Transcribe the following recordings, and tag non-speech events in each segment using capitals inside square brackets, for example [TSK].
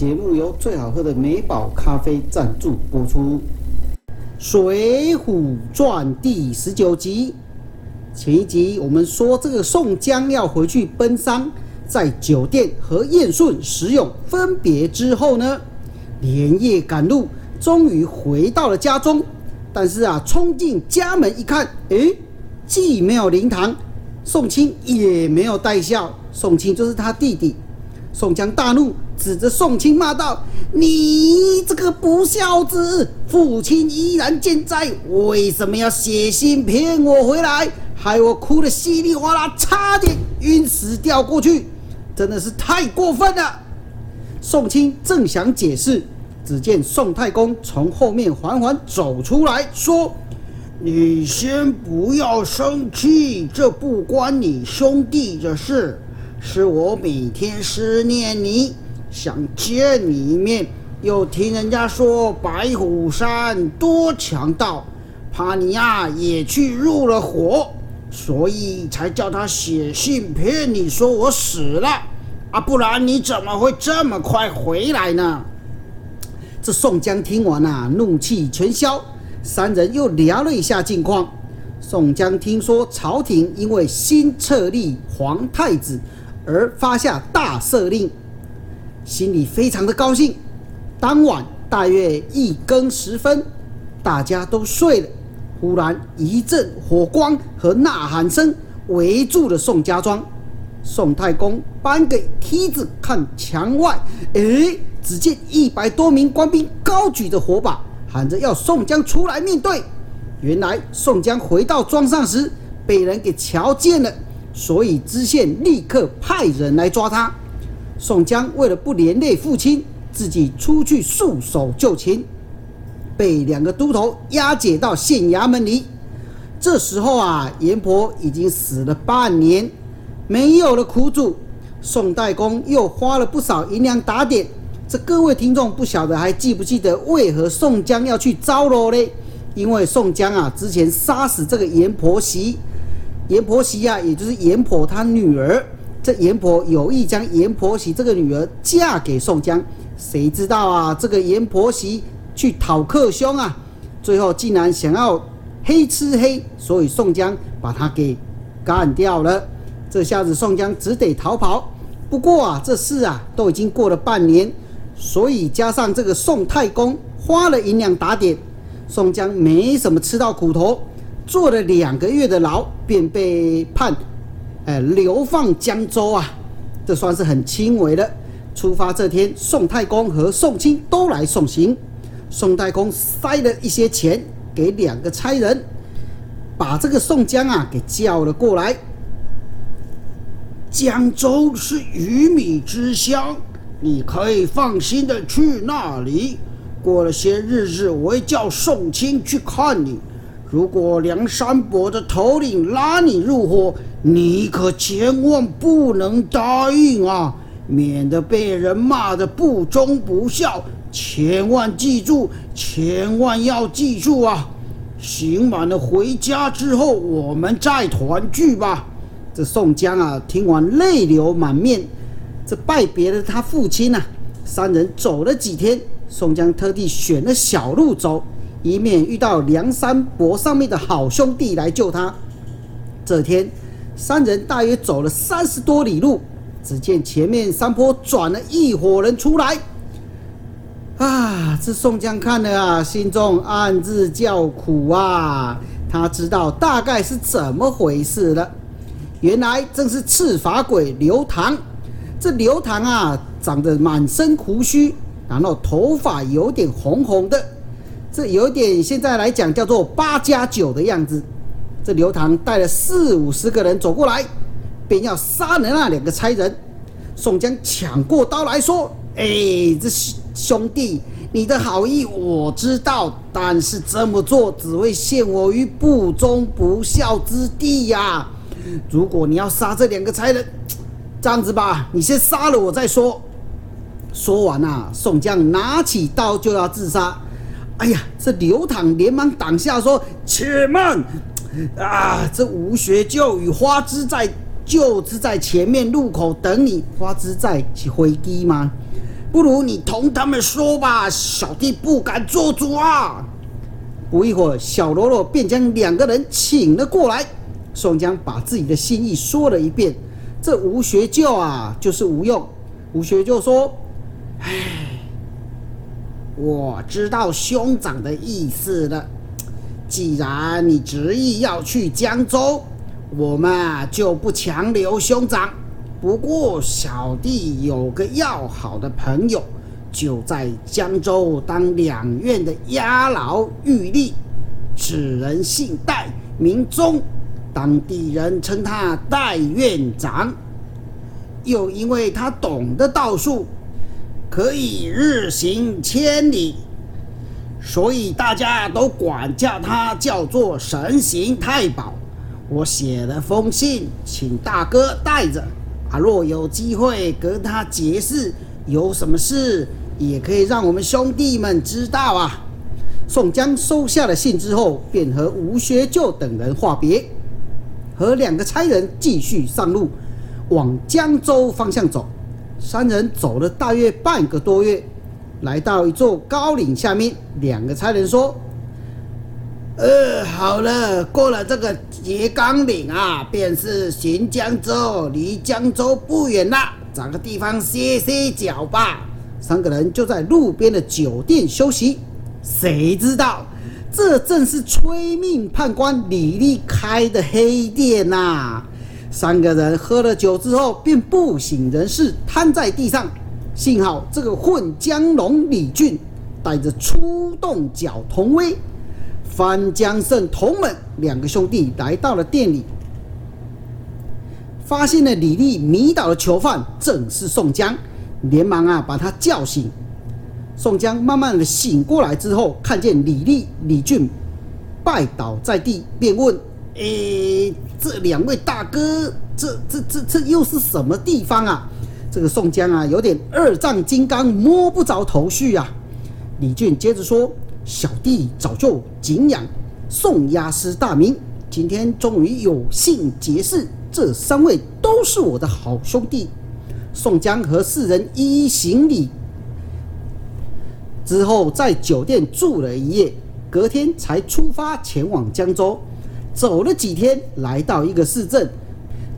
节目由最好喝的美宝咖啡赞助播出。《水浒传》第十九集，前一集我们说这个宋江要回去奔丧，在酒店和燕顺、石勇分别之后呢，连夜赶路，终于回到了家中。但是啊，冲进家门一看，诶，既没有灵堂，宋清也没有带孝，宋清就是他弟弟。宋江大怒，指着宋清骂道：“你这个不孝子！父亲依然健在，为什么要写信骗我回来，害我哭得稀里哗啦，差点晕死掉过去？真的是太过分了！”宋清正想解释，只见宋太公从后面缓缓走出来说：“你先不要生气，这不关你兄弟的事。”是我每天思念你，想见你一面，又听人家说白虎山多强盗，怕你呀也去入了伙，所以才叫他写信骗你说我死了啊，不然你怎么会这么快回来呢？这宋江听完啊，怒气全消，三人又聊了一下近况。宋江听说朝廷因为新册立皇太子。而发下大赦令，心里非常的高兴。当晚大约一更时分，大家都睡了。忽然一阵火光和呐喊声围住了宋家庄。宋太公搬给梯子看墙外，哎，只见一百多名官兵高举着火把，喊着要宋江出来面对。原来宋江回到庄上时，被人给瞧见了。所以知县立刻派人来抓他。宋江为了不连累父亲，自己出去束手就擒，被两个都头押解到县衙门里。这时候啊，阎婆已经死了半年，没有了苦主。宋代公又花了不少银两打点。这各位听众不晓得还记不记得为何宋江要去招楼呢？因为宋江啊，之前杀死这个阎婆媳。阎婆惜呀，也就是阎婆她女儿。这阎婆有意将阎婆惜这个女儿嫁给宋江，谁知道啊？这个阎婆惜去讨克兄啊，最后竟然想要黑吃黑，所以宋江把他给干掉了。这下子宋江只得逃跑。不过啊，这事啊都已经过了半年，所以加上这个宋太公花了银两打点，宋江没什么吃到苦头。坐了两个月的牢，便被判，流放江州啊，这算是很轻微的。出发这天，宋太公和宋清都来送行。宋太公塞了一些钱给两个差人，把这个宋江啊给叫了过来。江州是鱼米之乡，你可以放心的去那里。过了些日子，我会叫宋清去看你。如果梁山伯的头领拉你入伙，你可千万不能答应啊，免得被人骂得不忠不孝。千万记住，千万要记住啊！行完了回家之后，我们再团聚吧。这宋江啊，听完泪流满面，这拜别了他父亲呐。三人走了几天，宋江特地选了小路走。以免遇到梁山伯上面的好兄弟来救他。这天，三人大约走了三十多里路，只见前面山坡转了一伙人出来。啊，这宋江看了啊，心中暗自叫苦啊。他知道大概是怎么回事了。原来正是赤发鬼刘唐。这刘唐啊，长得满身胡须，然后头发有点红红的。这有点现在来讲叫做八加九的样子。这刘唐带了四五十个人走过来，便要杀了那两个差人。宋江抢过刀来说：“哎，这兄弟，你的好意我知道，但是这么做只会陷我于不忠不孝之地呀。如果你要杀这两个差人，这样子吧，你先杀了我再说。”说完啊，宋江拿起刀就要自杀。哎呀，这刘唐连忙挡下说：“且慢！啊，这吴学究与花枝在就是在前面路口等你。花枝在起飞机吗？不如你同他们说吧，小弟不敢做主啊。不一会儿，小喽啰便将两个人请了过来。宋江把自己的心意说了一遍。这吴学究啊，就是吴用。吴学究说：“唉，我知道兄长的意思了。既然你执意要去江州，我们就不强留兄长。不过小弟有个要好的朋友。”就在江州当两院的押牢狱吏，此人姓戴，名忠，当地人称他戴院长。又因为他懂得道术，可以日行千里，所以大家都管叫他叫做神行太保。我写了封信，请大哥带着，啊，若有机会跟他结识，有什么事？也可以让我们兄弟们知道啊！宋江收下了信之后，便和吴学究等人话别，和两个差人继续上路，往江州方向走。三人走了大约半个多月，来到一座高岭下面。两个差人说：“呃，好了，过了这个秸秆岭啊，便是行江州，离江州不远了，找个地方歇歇脚吧。”三个人就在路边的酒店休息，谁知道这正是催命判官李立开的黑店呐！三个人喝了酒之后便不省人事，瘫在地上。幸好这个混江龙李俊带着出动脚同威、翻江胜同门两个兄弟来到了店里，发现了李立迷倒的囚犯正是宋江。连忙啊，把他叫醒。宋江慢慢的醒过来之后，看见李立、李俊拜倒在地，便问：“诶，这两位大哥，这、这、这、这又是什么地方啊？”这个宋江啊，有点二丈金刚摸不着头绪啊。李俊接着说：“小弟早就敬仰宋押师大名，今天终于有幸结识，这三位都是我的好兄弟。”宋江和四人一一行礼之后，在酒店住了一夜，隔天才出发前往江州。走了几天，来到一个市镇，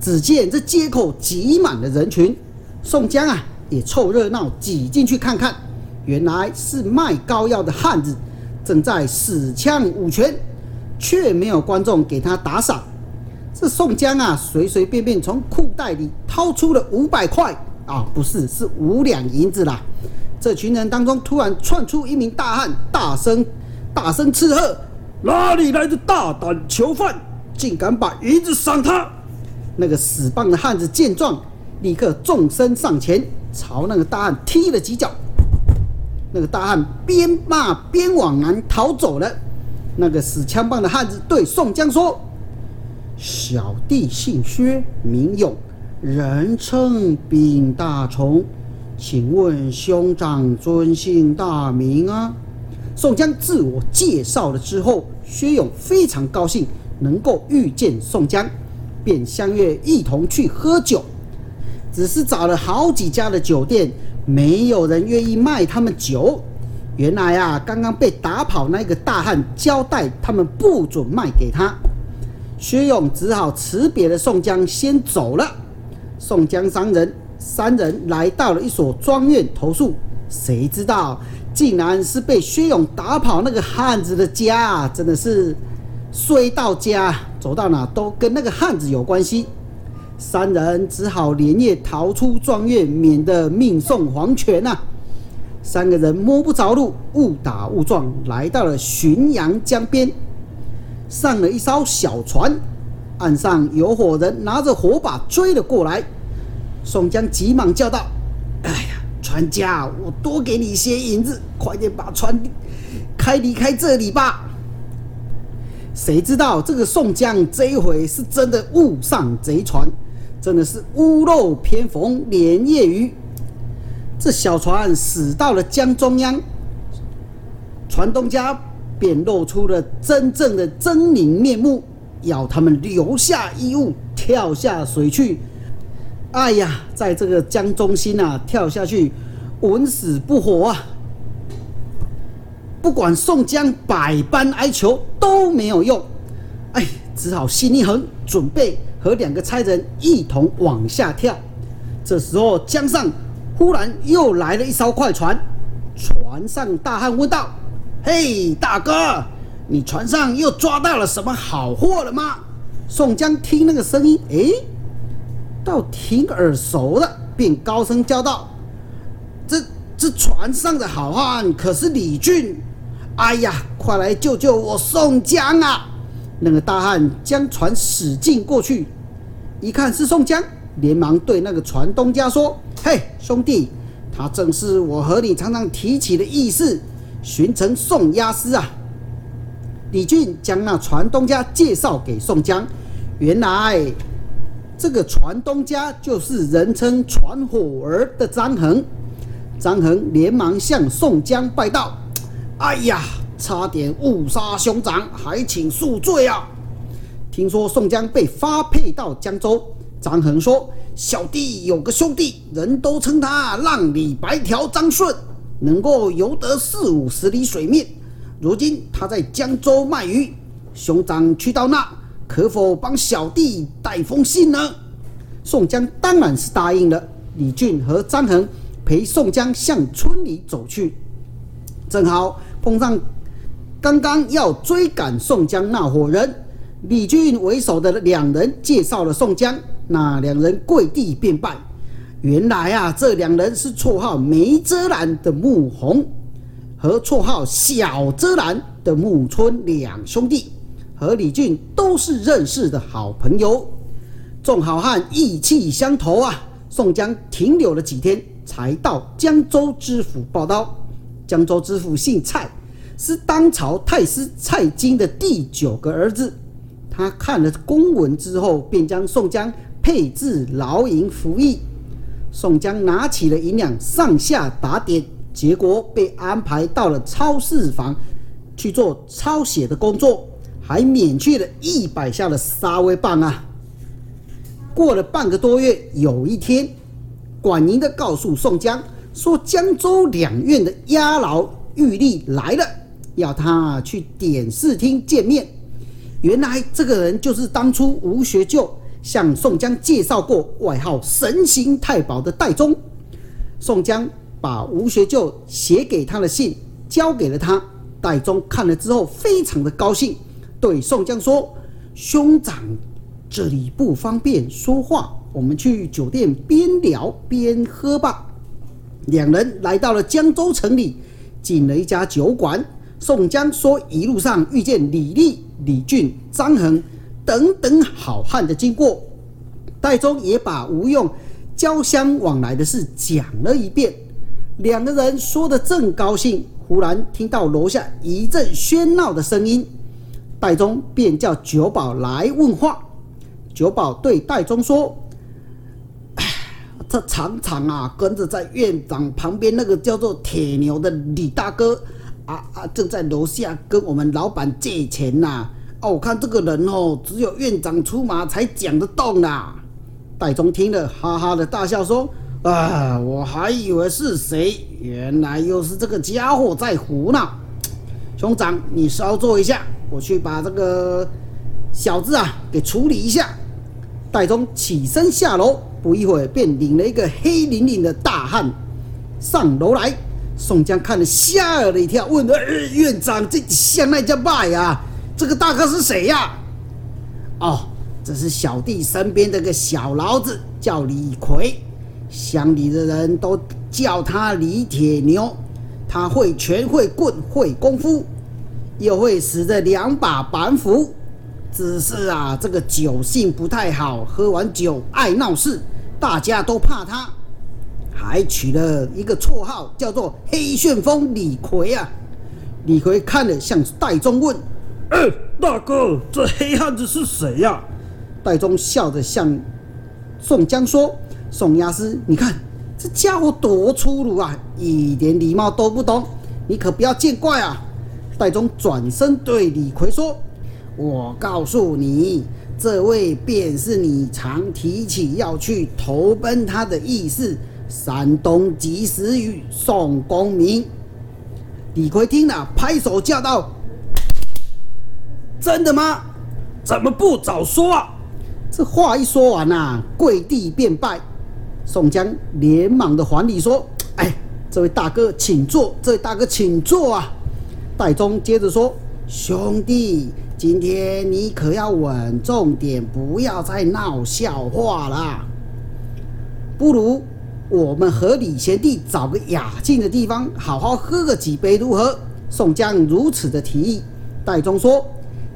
只见这街口挤满了人群。宋江啊，也凑热闹挤进去看看，原来是卖膏药的汉子正在使枪舞拳，却没有观众给他打赏。这宋江啊，随随便便从裤袋里掏出了五百块啊，不是，是五两银子啦。这群人当中突然窜出一名大汉，大声大声斥喝：“哪里来的大胆囚犯，竟敢把银子赏他？”那个死棒的汉子见状，立刻纵身上前，朝那个大汉踢了几脚。那个大汉边骂边往南逃走了。那个使枪棒的汉子对宋江说。小弟姓薛，名勇，人称丙大虫。请问兄长尊姓大名啊？宋江自我介绍了之后，薛勇非常高兴能够遇见宋江，便相约一同去喝酒。只是找了好几家的酒店，没有人愿意卖他们酒。原来啊，刚刚被打跑那个大汉交代他们不准卖给他。薛勇只好辞别了宋江，先走了。宋江三人三人来到了一所庄院投宿，谁知道竟然是被薛勇打跑那个汉子的家，真的是衰到家，走到哪都跟那个汉子有关系。三人只好连夜逃出庄院，免得命送黄泉呐。三个人摸不着路，误打误撞来到了浔阳江边。上了一艘小船，岸上有伙人拿着火把追了过来。宋江急忙叫道：“哎呀，船家，我多给你些银子，快点把船开离开这里吧！”谁知道这个宋江这一回是真的误上贼船，真的是屋漏偏逢连夜雨。这小船驶到了江中央，船东家。便露出了真正的狰狞面目，要他们留下衣物，跳下水去。哎呀，在这个江中心啊，跳下去，稳死不活啊！不管宋江百般哀求都没有用，哎，只好心一横，准备和两个差人一同往下跳。这时候江上忽然又来了一艘快船，船上大汉问道：“嘿，大哥，你船上又抓到了什么好货了吗？”宋江听那个声音，哎，倒挺耳熟的，便高声叫道：“这这船上的好汉可是李俊？哎呀，快来救救我宋江啊！”那个大汉将船驶进过去，一看是宋江。连忙对那个船东家说：“嘿，兄弟，他正是我和你常常提起的义士，巡城宋押司啊。”李俊将那船东家介绍给宋江，原来这个船东家就是人称“船火儿”的张衡。张衡连忙向宋江拜道：“哎呀，差点误杀兄长，还请恕罪啊！”听说宋江被发配到江州。张衡说：“小弟有个兄弟，人都称他浪里白条张顺，能够游得四五十里水面。如今他在江州卖鱼，兄长去到那，可否帮小弟带封信呢？”宋江当然是答应了。李俊和张衡陪宋江向村里走去，正好碰上刚刚要追赶宋江那伙人。李俊为首的两人介绍了宋江。那两人跪地便拜，原来啊，这两人是绰号梅遮拦的穆弘和绰号小遮拦的穆春两兄弟，和李俊都是认识的好朋友。众好汉意气相投啊！宋江停留了几天，才到江州知府报道。江州知府姓蔡，是当朝太师蔡京的第九个儿子。他看了公文之后，便将宋江。配置牢营服役，宋江拿起了银两上下打点，结果被安排到了超市房去做抄写的工作，还免去了一百下的杀威棒啊！过了半个多月，有一天，管营的告诉宋江说，江州两院的押牢玉立来了，要他去点视厅见面。原来这个人就是当初吴学究。向宋江介绍过外号神行太保的戴宗，宋江把吴学究写给他的信交给了他。戴宗看了之后非常的高兴，对宋江说：“兄长，这里不方便说话，我们去酒店边聊边喝吧。”两人来到了江州城里，进了一家酒馆。宋江说：“一路上遇见李立、李俊、张衡。”等等好汉的经过，戴宗也把吴用交相往来的事讲了一遍。两个人说的正高兴，忽然听到楼下一阵喧闹的声音，戴宗便叫酒保来问话。酒保对戴宗说：“，[SIGHS] 这常常啊跟着在院长旁边那个叫做铁牛的李大哥啊啊，正在楼下跟我们老板借钱呐。”哦，我看这个人哦，只有院长出马才讲得动啊！戴宗听了，哈哈的大笑说：“啊，我还以为是谁，原来又是这个家伙在胡闹。兄长，你稍坐一下，我去把这个小子啊给处理一下。”戴宗起身下楼，不一会儿便领了一个黑淋淋的大汉上楼来。宋江看了吓了一跳，问：“院长，这像那家拜呀？”这个大哥是谁呀？哦，这是小弟身边的个小老子，叫李逵，乡里的人都叫他李铁牛。他会拳会棍会功夫，又会使这两把板斧。只是啊，这个酒性不太好，喝完酒爱闹事，大家都怕他，还取了一个绰号，叫做黑旋风李逵啊。李逵看了，向戴宗问。哎，大哥，这黑汉子是谁呀？戴宗笑着向宋江说：“宋押司，你看这家伙多粗鲁啊，一点礼貌都不懂，你可不要见怪啊。”戴宗转身对李逵说：“我告诉你，这位便是你常提起要去投奔他的义士山东及时雨宋公明。李逵听了，拍手叫道：“真的吗？怎么不早说啊？”这话一说完呐，跪地便拜。宋江连忙的还礼说：“哎，这位大哥请坐，这位大哥请坐啊。”戴宗接着说：“兄弟，今天你可要稳重点，不要再闹笑话啦。不如我们和李贤弟找个雅静的地方，好好喝个几杯，如何？”宋江如此的提议，戴宗说：“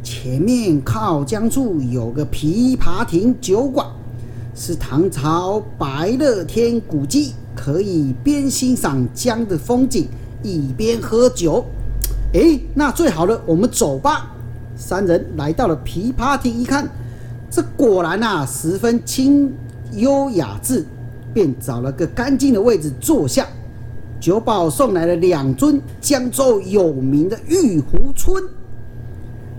前面靠江处有个琵琶亭酒馆。”是唐朝白乐天古迹，可以边欣赏江的风景，一边喝酒。哎，那最好了，我们走吧。三人来到了琵琶亭，一看，这果然啊，十分清幽雅致，便找了个干净的位置坐下。酒保送来了两尊江州有名的玉壶春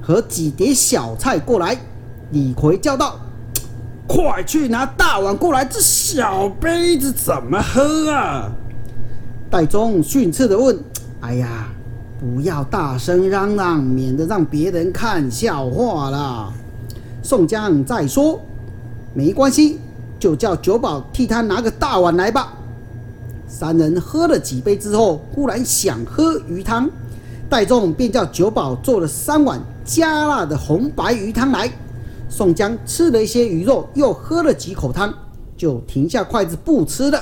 和几碟小菜过来。李逵叫道。快去拿大碗过来！这小杯子怎么喝啊？戴宗训斥的问：“哎呀，不要大声嚷嚷，免得让别人看笑话了。”宋江再说：“没关系，就叫酒保替他拿个大碗来吧。”三人喝了几杯之后，忽然想喝鱼汤，戴宗便叫酒保做了三碗加辣的红白鱼汤来。宋江吃了一些鱼肉，又喝了几口汤，就停下筷子不吃了。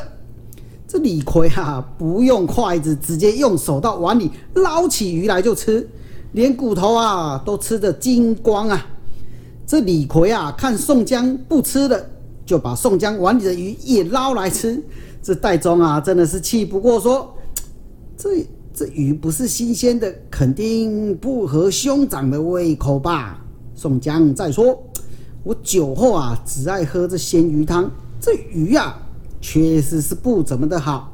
这李逵啊，不用筷子，直接用手到碗里捞起鱼来就吃，连骨头啊都吃得精光啊。这李逵啊，看宋江不吃了，就把宋江碗里的鱼也捞来吃。这戴宗啊，真的是气不过，说：“这这鱼不是新鲜的，肯定不合兄长的胃口吧？”宋江再说。我酒后啊，只爱喝这鲜鱼汤。这鱼啊，确实是不怎么的好。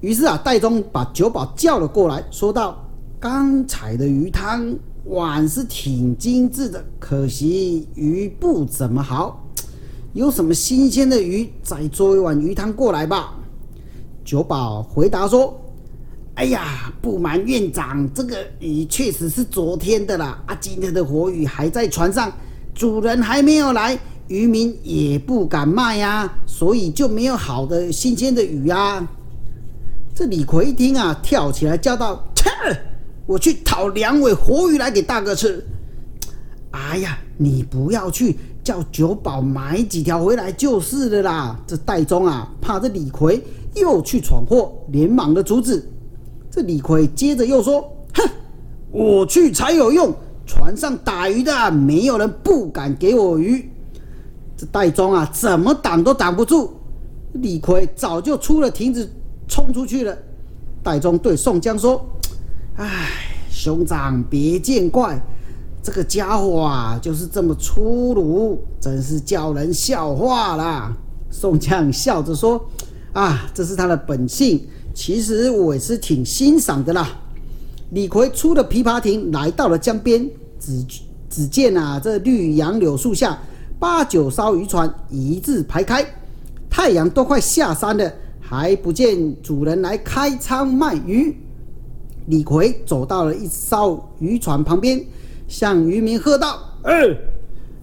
于是啊，戴宗把酒保叫了过来，说道：“刚才的鱼汤碗是挺精致的，可惜鱼不怎么好。有什么新鲜的鱼，再做一碗鱼汤过来吧。”酒保回答说：“哎呀，不瞒院长，这个鱼确实是昨天的啦。啊，今天的活鱼还在船上。”主人还没有来，渔民也不敢卖呀，所以就没有好的新鲜的鱼啊。这李逵一听啊，跳起来叫道：“切！我去讨两尾活鱼来给大哥吃。”哎呀，你不要去，叫酒保买几条回来就是了啦。这戴宗啊，怕这李逵又去闯祸，连忙的阻止。这李逵接着又说：“哼，我去才有用。”船上打鱼的，没有人不敢给我鱼。这戴宗啊，怎么挡都挡不住。李逵早就出了亭子，冲出去了。戴宗对宋江说：“哎，兄长别见怪，这个家伙啊，就是这么粗鲁，真是叫人笑话啦。”宋江笑着说：“啊，这是他的本性，其实我也是挺欣赏的啦。”李逵出了琵琶亭，来到了江边，只只见啊，这绿杨柳树下，八九艘渔船一字排开，太阳都快下山了，还不见主人来开仓卖鱼。李逵走到了一艘渔船旁边，向渔民喝道：“哎，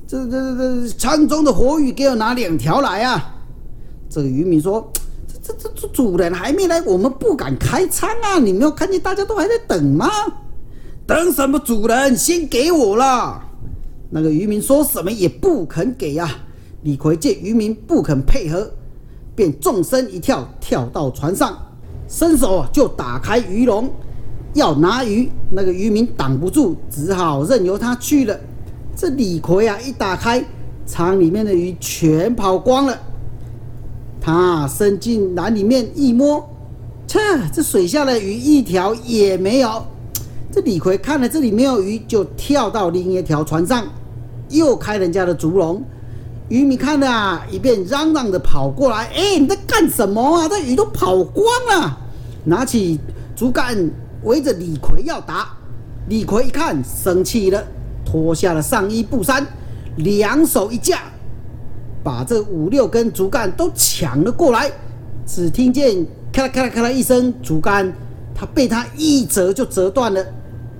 这这这仓中的活鱼，给我拿两条来啊！”这个渔民说。这这这主人还没来，我们不敢开仓啊！你没有看见大家都还在等吗？等什么？主人先给我了。那个渔民说什么也不肯给呀。李逵见渔民不肯配合，便纵身一跳，跳到船上，伸手就打开鱼笼，要拿鱼。那个渔民挡不住，只好任由他去了。这李逵啊，一打开舱里面的鱼全跑光了。他伸进篮里面一摸，切，这水下的鱼一条也没有。这李逵看了这里没有鱼，就跳到另一条船上，又开人家的竹笼。渔民看了啊，一边嚷嚷的跑过来：“哎，你在干什么啊？这鱼都跑光了！”拿起竹竿围着李逵要打。李逵一看，生气了，脱下了上衣布衫，两手一架。把这五六根竹竿都抢了过来，只听见咔啦咔啦咔啦一声，竹竿它被他一折就折断了。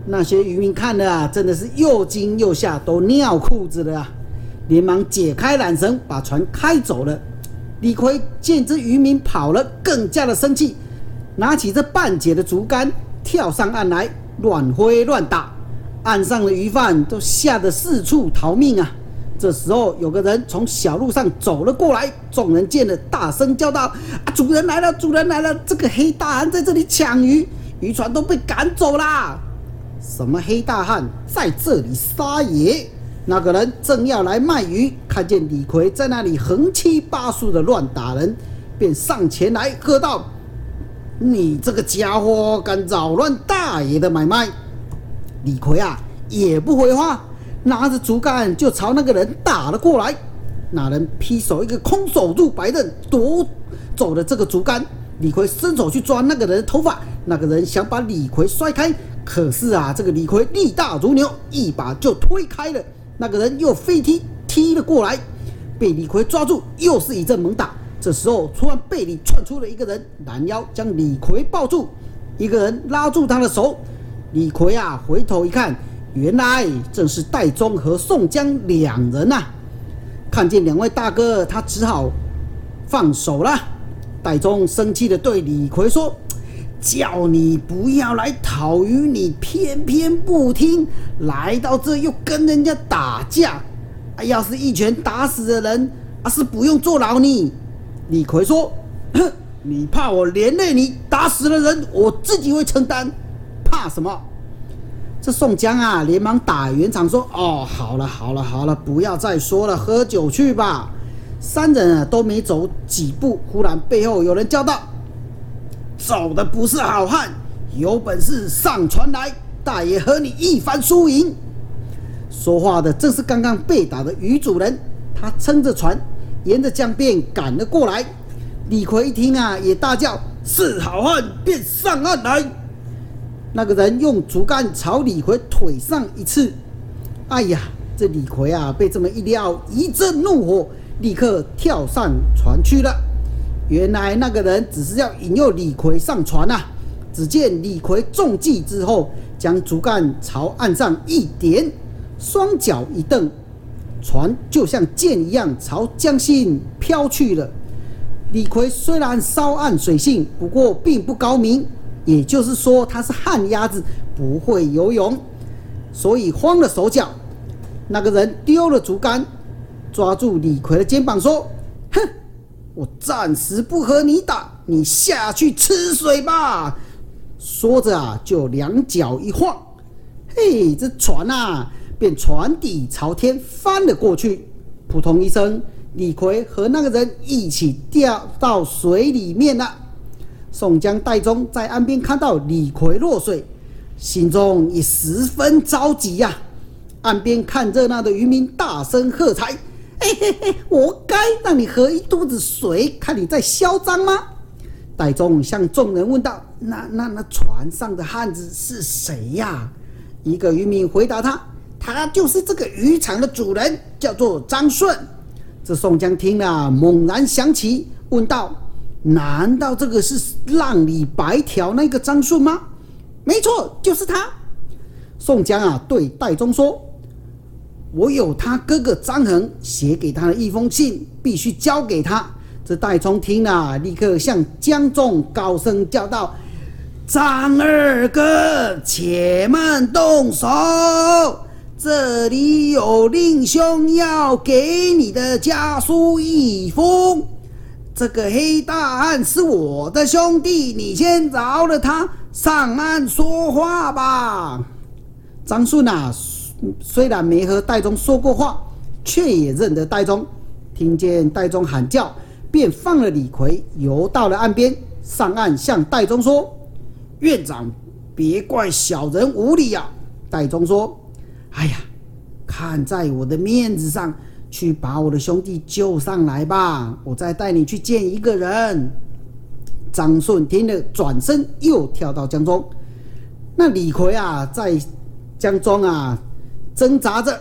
那些渔民看了啊，真的是又惊又吓，都尿裤子了啊！连忙解开缆绳，把船开走了。李逵见这渔民跑了，更加的生气，拿起这半截的竹竿，跳上岸来，乱挥乱打。岸上的鱼贩都吓得四处逃命啊！这时候，有个人从小路上走了过来，众人见了，大声叫道：“啊，主人来了！主人来了！这个黑大汉在这里抢鱼，渔船都被赶走啦！”什么黑大汉在这里撒野？那个人正要来卖鱼，看见李逵在那里横七八竖的乱打人，便上前来喝道：“你这个家伙敢扰乱大爷的买卖！”李逵啊，也不回话，拿着竹竿就朝那个人打了过来。那人劈手一个空手入白刃，夺走了这个竹竿。李逵伸手去抓那个人的头发，那个人想把李逵摔开，可是啊，这个李逵力大如牛，一把就推开了。那个人又飞踢踢了过来，被李逵抓住，又是一阵猛打。这时候突然背里窜出了一个人，拦腰将李逵抱住，一个人拉住他的手。李逵啊，回头一看，原来正是戴宗和宋江两人呐。看见两位大哥，他只好放手了。戴宗生气的对李逵说：“叫你不要来讨鱼，你偏偏不听，来到这又跟人家打架。啊，要是一拳打死的人，啊是不用坐牢呢。”李逵说：“哼，你怕我连累你，打死了人，我自己会承担。”怕什么？这宋江啊，连忙打圆场说：“哦，好了好了好了，不要再说了，喝酒去吧。”三人啊都没走几步，忽然背后有人叫道：“走的不是好汉，有本事上船来，大爷和你一番输赢。”说话的正是刚刚被打的鱼主人，他撑着船沿着江边赶了过来。李逵一听啊，也大叫：“是好汉，便上岸来！”那个人用竹竿朝李逵腿上一刺，哎呀，这李逵啊被这么一撩，一阵怒火，立刻跳上船去了。原来那个人只是要引诱李逵上船呐。只见李逵中计之后，将竹竿朝岸上一点，双脚一蹬，船就像箭一样朝江心飘去了。李逵虽然稍谙水性，不过并不高明。也就是说，他是旱鸭子，不会游泳，所以慌了手脚。那个人丢了竹竿，抓住李逵的肩膀说：“哼，我暂时不和你打，你下去吃水吧。”说着啊，就两脚一晃，嘿，这船啊，便船底朝天翻了过去。扑通一声，李逵和那个人一起掉到水里面了。宋江、戴宗在岸边看到李逵落水，心中也十分着急呀。岸边看热闹的渔民大声喝彩：“嘿嘿嘿，活该让你喝一肚子水，看你在嚣张吗？”戴宗向众人问道：“那、那、那船上的汉子是谁呀？”一个渔民回答他：“他就是这个渔场的主人，叫做张顺。”这宋江听了，猛然想起，问道。难道这个是浪里白条那个张顺吗？没错，就是他。宋江啊，对戴宗说：“我有他哥哥张衡写给他的一封信，必须交给他。”这戴宗听了，立刻向江中高声叫道：“张二哥，且慢动手！这里有令兄要给你的家书一封。”这个黑大汉是我的兄弟，你先饶了他上岸说话吧。张顺啊，虽然没和戴宗说过话，却也认得戴宗。听见戴宗喊叫，便放了李逵，游到了岸边，上岸向戴宗说：“院长，别怪小人无礼啊。”戴宗说：“哎呀，看在我的面子上。”去把我的兄弟救上来吧，我再带你去见一个人。张顺听了，转身又跳到江中。那李逵啊，在江中啊挣扎着，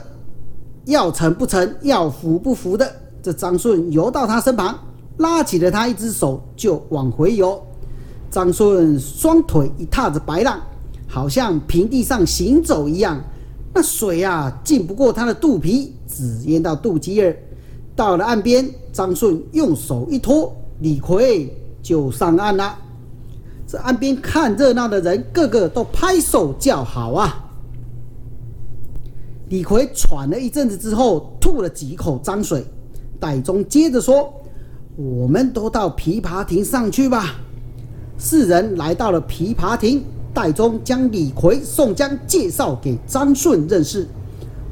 要沉不沉，要浮不浮的。这张顺游到他身旁，拉起了他一只手就往回游。张顺双腿一踏着白浪，好像平地上行走一样。那水啊，浸不过他的肚皮，只淹到肚脐眼。到了岸边，张顺用手一托，李逵就上岸了。这岸边看热闹的人，个个都拍手叫好啊。李逵喘了一阵子之后，吐了几口脏水。戴宗接着说：“我们都到琵琶亭上去吧。”四人来到了琵琶亭，戴宗将李逵、宋江介绍给张顺认识。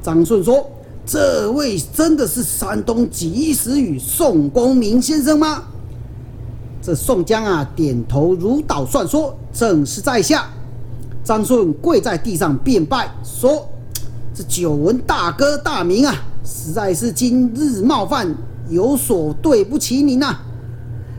张顺说：“这位真的是山东及时雨宋公明先生吗？”这宋江啊，点头如捣蒜说：“正是在下。”张顺跪在地上便拜说。这久闻大哥大名啊，实在是今日冒犯，有所对不起您呐。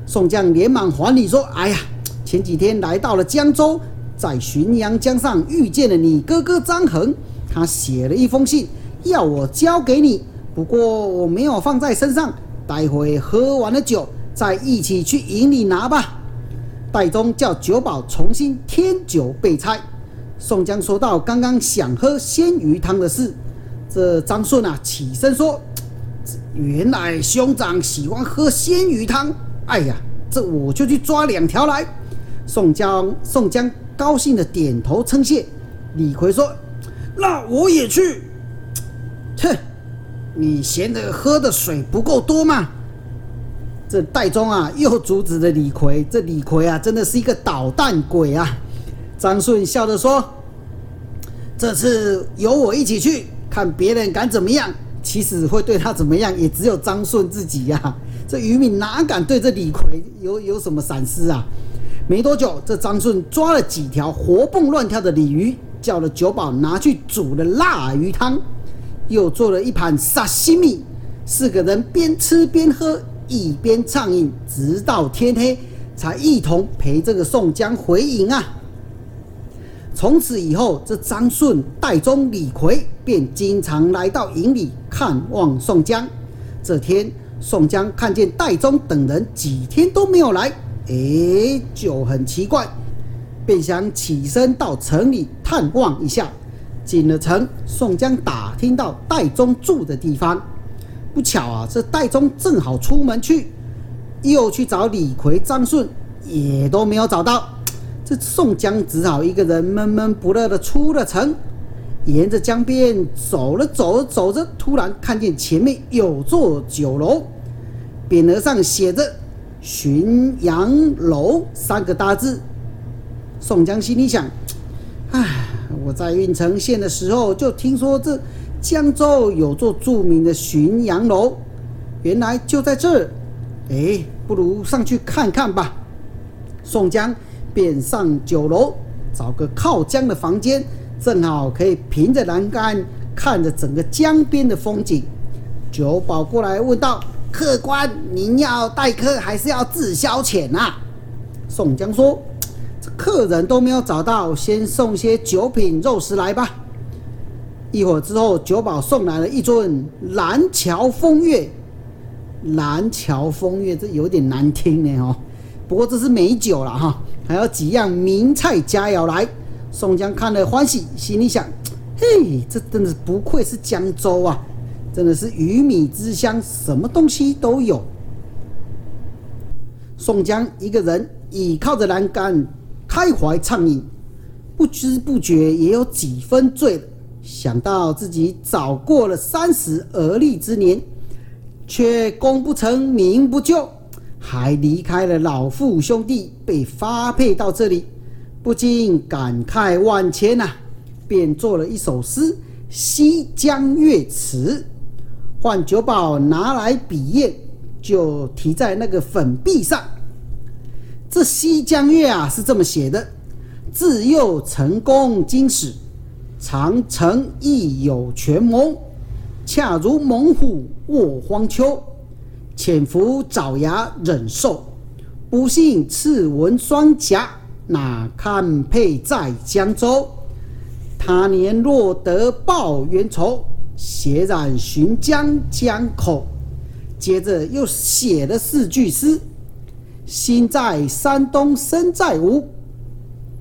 宋江连忙还礼说：“哎呀，前几天来到了江州，在浔阳江上遇见了你哥哥张衡，他写了一封信要我交给你，不过我没有放在身上，待会喝完了酒再一起去营里拿吧。”戴宗叫酒保重新添酒备菜。宋江说到刚刚想喝鲜鱼汤的事，这张顺啊起身说：“ [TSK] 原来兄长喜欢喝鲜鱼汤，哎呀，这我就去抓两条来。”宋江宋江高兴的点头称谢。李逵说：“那我也去。[TSK] ”哼，你嫌得喝的水不够多吗？这戴宗啊又阻止了李逵。这李逵啊真的是一个捣蛋鬼啊！张顺笑着说：“这次由我一起去，看别人敢怎么样。其实会对他怎么样，也只有张顺自己呀。这渔民哪敢对这李逵有有什么闪失啊？”没多久，这张顺抓了几条活蹦乱跳的鲤鱼，叫了酒保拿去煮了腊鱼汤，又做了一盘沙西米。四个人边吃边喝，一边畅饮，直到天黑，才一同陪这个宋江回营啊。从此以后，这张顺、戴宗、李逵便经常来到营里看望宋江。这天，宋江看见戴宗等人几天都没有来，哎，就很奇怪，便想起身到城里探望一下。进了城，宋江打听到戴宗住的地方，不巧啊，这戴宗正好出门去，又去找李逵、张顺，也都没有找到。这宋江只好一个人闷闷不乐的出了城，沿着江边走了走着走着，突然看见前面有座酒楼，匾额上写着“浔阳楼”三个大字。宋江心里想：“唉，我在郓城县的时候就听说这江州有座著名的浔阳楼，原来就在这儿。哎，不如上去看看吧。”宋江。便上酒楼，找个靠江的房间，正好可以凭着栏杆看着整个江边的风景。酒保过来问道：“客官，您要待客还是要自消遣啊？”宋江说：“这客人都没有找到，先送些酒品肉食来吧。”一会儿之后，酒保送来了一尊蓝桥风月。蓝桥风月，这有点难听呢哦。不过这是美酒了哈。还有几样名菜佳肴来，宋江看了欢喜，心里想：嘿，这真的不愧是江州啊，真的是鱼米之乡，什么东西都有。宋江一个人倚靠着栏杆，开怀畅饮，不知不觉也有几分醉了。想到自己早过了三十而立之年，却功不成名不就。还离开了老父兄弟，被发配到这里，不禁感慨万千呐，便做了一首诗《西江月词》，换酒保拿来笔砚，就题在那个粉壁上。这《西江月》啊是这么写的：自幼成功经史，长城亦有权谋，恰如猛虎卧荒丘。潜伏爪牙忍受，不幸刺纹双颊，哪堪配在江州？他年若得报冤仇，血染浔江江口。接着又写了四句诗：“心在山东身在吴，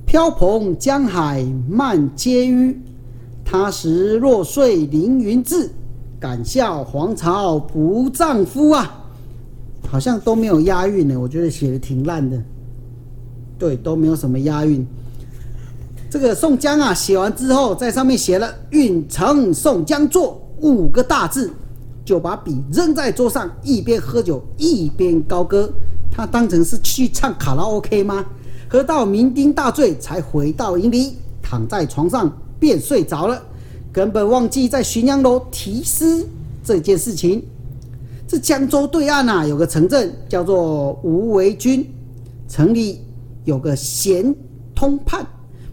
飘蓬江海漫皆淤。他时若睡凌云志，敢笑黄巢不丈夫啊！”好像都没有押韵呢，我觉得写的挺烂的。对，都没有什么押韵。这个宋江啊，写完之后，在上面写了“运城宋江作”五个大字，就把笔扔在桌上，一边喝酒一边高歌。他当成是去唱卡拉 OK 吗？喝到酩酊大醉，才回到营里，躺在床上便睡着了，根本忘记在浔阳楼题诗这件事情。这江州对岸呐，有个城镇叫做吴为军，城里有个贤通判，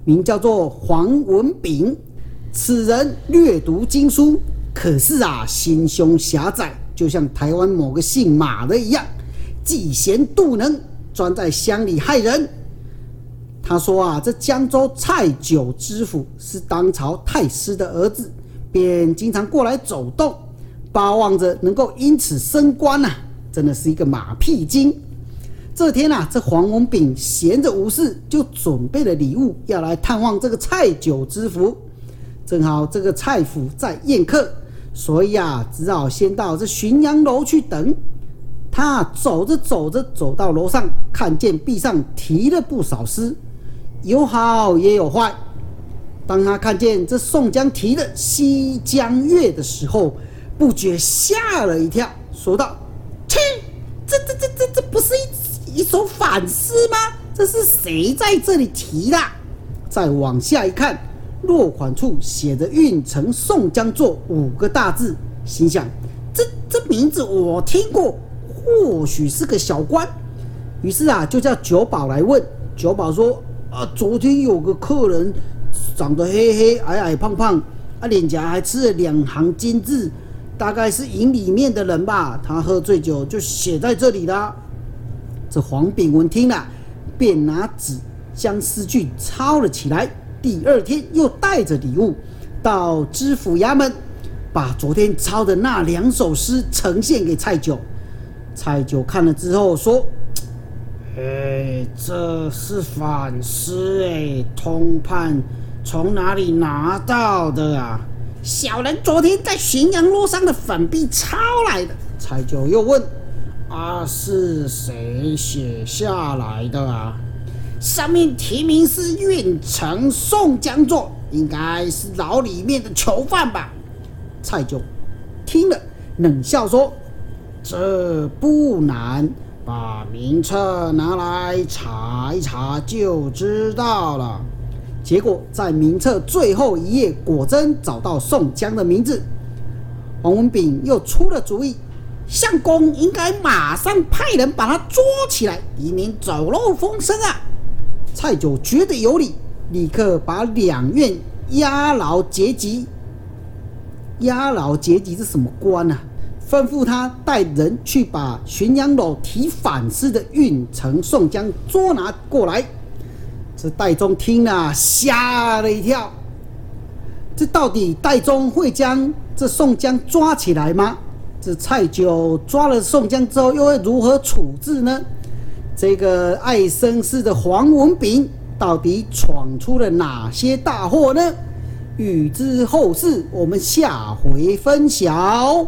名叫做黄文炳。此人略读经书，可是啊，心胸狭窄，就像台湾某个姓马的一样，嫉贤妒能，专在乡里害人。他说啊，这江州蔡九知府是当朝太师的儿子，便经常过来走动。巴望着能够因此升官呐，真的是一个马屁精。这天呐，这黄文炳闲着无事，就准备了礼物要来探望这个蔡九知府。正好这个蔡府在宴客，所以啊，只好先到这浔阳楼去等。他走着走着，走到楼上，看见壁上题了不少诗，有好也有坏。当他看见这宋江题的《西江月》的时候，不觉吓了一跳，说道：“切，这这这这这不是一一首反诗吗？这是谁在这里提的？”再往下一看，落款处写着“运城宋江作”五个大字，心想：“这这名字我听过，或许是个小官。”于是啊，就叫九保来问。九保说：“啊，昨天有个客人，长得黑黑矮矮胖胖，啊，脸颊还吃了两行金字。”大概是营里面的人吧，他喝醉酒就写在这里了。这黄炳文听了，便拿纸将诗句抄了起来。第二天又带着礼物到知府衙门，把昨天抄的那两首诗呈现给蔡九。蔡九看了之后说：“哎，这是反诗哎，通判从哪里拿到的啊？”小人昨天在浔阳路上的粉笔抄来的。蔡九又问：“啊，是谁写下来的啊？”上面题名是“运城宋江作”，应该是牢里面的囚犯吧？蔡九听了冷笑说：“这不难，把名册拿来查一查就知道了。”结果在名册最后一页，果真找到宋江的名字。黄文炳又出了主意，相公应该马上派人把他捉起来，以免走漏风声啊！蔡九觉得有理，立刻把两院押牢结级。押牢结级是什么官啊？吩咐他带人去把浔阳楼提反诗的运城宋江捉拿过来。这戴宗听了吓了一跳，这到底戴宗会将这宋江抓起来吗？这蔡九抓了宋江之后，又会如何处置呢？这个爱绅士的黄文炳到底闯出了哪些大祸呢？欲知后事，我们下回分晓。